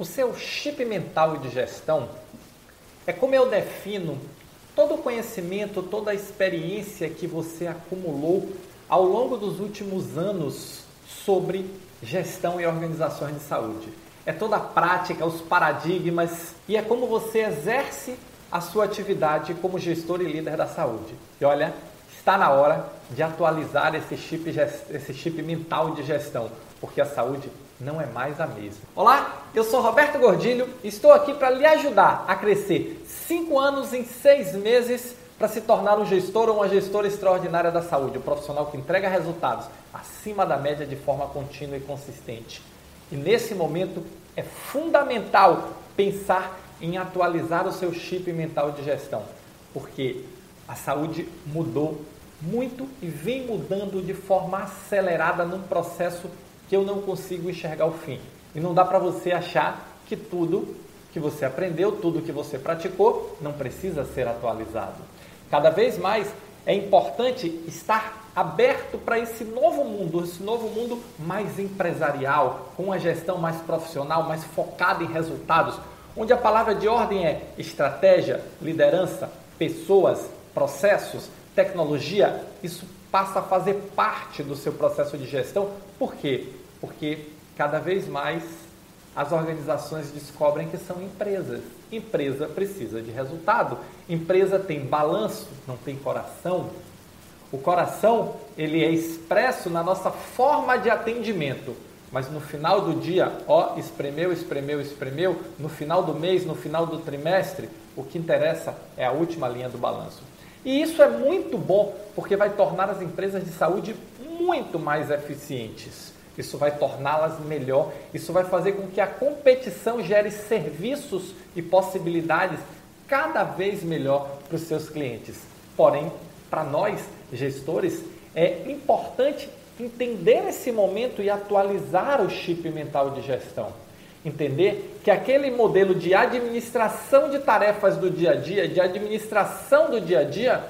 O seu chip mental de gestão é como eu defino todo o conhecimento, toda a experiência que você acumulou ao longo dos últimos anos sobre gestão e organizações de saúde. É toda a prática, os paradigmas e é como você exerce a sua atividade como gestor e líder da saúde. E olha, está na hora de atualizar esse chip, esse chip mental de gestão, porque a saúde não é mais a mesma. Olá, eu sou Roberto Gordilho e estou aqui para lhe ajudar a crescer 5 anos em 6 meses para se tornar um gestor ou uma gestora extraordinária da saúde, um profissional que entrega resultados acima da média de forma contínua e consistente. E nesse momento é fundamental pensar em atualizar o seu chip mental de gestão, porque a saúde mudou muito e vem mudando de forma acelerada num processo que eu não consigo enxergar o fim. E não dá para você achar que tudo que você aprendeu, tudo que você praticou, não precisa ser atualizado. Cada vez mais é importante estar aberto para esse novo mundo, esse novo mundo mais empresarial, com uma gestão mais profissional, mais focada em resultados, onde a palavra de ordem é estratégia, liderança, pessoas, processos, tecnologia. Isso passa a fazer parte do seu processo de gestão. Por quê? Porque cada vez mais as organizações descobrem que são empresas. Empresa precisa de resultado. Empresa tem balanço, não tem coração. O coração, ele é expresso na nossa forma de atendimento. Mas no final do dia, ó, espremeu, espremeu, espremeu, no final do mês, no final do trimestre, o que interessa é a última linha do balanço. E isso é muito bom, porque vai tornar as empresas de saúde muito mais eficientes. Isso vai torná-las melhor, isso vai fazer com que a competição gere serviços e possibilidades cada vez melhor para os seus clientes. Porém, para nós, gestores, é importante entender esse momento e atualizar o chip mental de gestão. Entender que aquele modelo de administração de tarefas do dia a dia, de administração do dia a dia,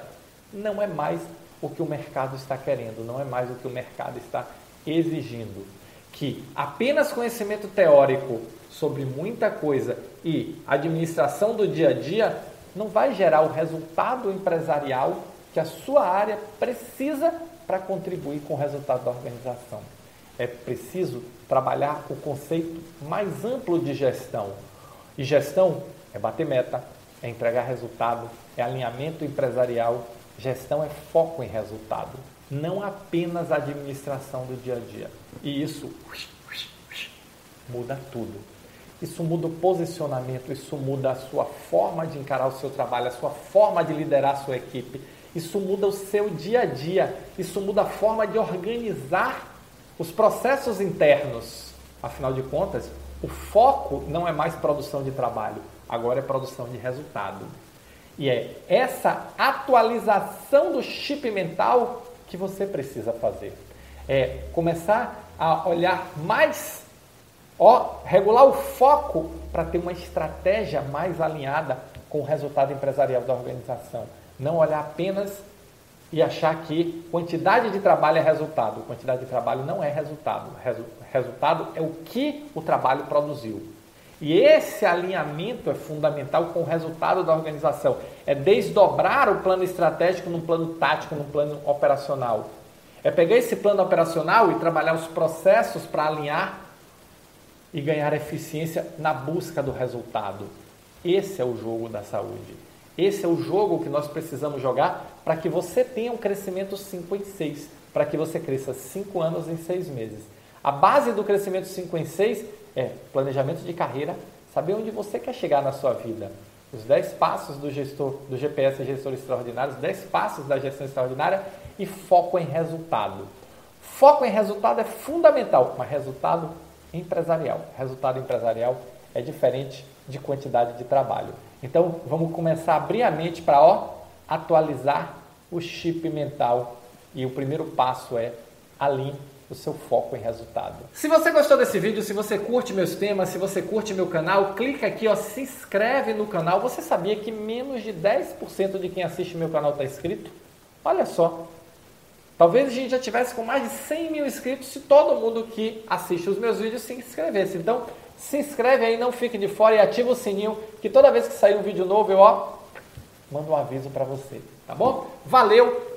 não é mais o que o mercado está querendo, não é mais o que o mercado está exigindo que apenas conhecimento teórico sobre muita coisa e administração do dia a dia não vai gerar o resultado empresarial que a sua área precisa para contribuir com o resultado da organização. É preciso trabalhar o conceito mais amplo de gestão. E gestão é bater meta, é entregar resultado, é alinhamento empresarial. Gestão é foco em resultado não apenas a administração do dia a dia. E isso muda tudo. Isso muda o posicionamento, isso muda a sua forma de encarar o seu trabalho, a sua forma de liderar a sua equipe. Isso muda o seu dia a dia, isso muda a forma de organizar os processos internos. Afinal de contas, o foco não é mais produção de trabalho, agora é produção de resultado. E é essa atualização do chip mental que você precisa fazer? É começar a olhar mais, ó, regular o foco para ter uma estratégia mais alinhada com o resultado empresarial da organização. Não olhar apenas e achar que quantidade de trabalho é resultado. Quantidade de trabalho não é resultado. Resu resultado é o que o trabalho produziu. E esse alinhamento é fundamental com o resultado da organização. É desdobrar o plano estratégico num plano tático, num plano operacional. É pegar esse plano operacional e trabalhar os processos para alinhar e ganhar eficiência na busca do resultado. Esse é o jogo da saúde. Esse é o jogo que nós precisamos jogar para que você tenha um crescimento 5 em 6, para que você cresça 5 anos em 6 meses. A base do crescimento 5 em 6 é planejamento de carreira, saber onde você quer chegar na sua vida. Os 10 passos do gestor, do GPS Gestor Extraordinário, os 10 passos da gestão extraordinária e foco em resultado. Foco em resultado é fundamental, mas resultado empresarial. Resultado empresarial é diferente de quantidade de trabalho. Então, vamos começar a abrir a mente para atualizar o chip mental. E o primeiro passo é alinhe o seu foco em resultado. Se você gostou desse vídeo, se você curte meus temas, se você curte meu canal, clica aqui, ó, se inscreve no canal. Você sabia que menos de 10% de quem assiste meu canal está inscrito? Olha só. Talvez a gente já tivesse com mais de 100 mil inscritos se todo mundo que assiste os meus vídeos se inscrevesse. Então, se inscreve aí, não fique de fora e ativa o sininho, que toda vez que sair um vídeo novo, eu ó, mando um aviso para você, tá bom? Valeu!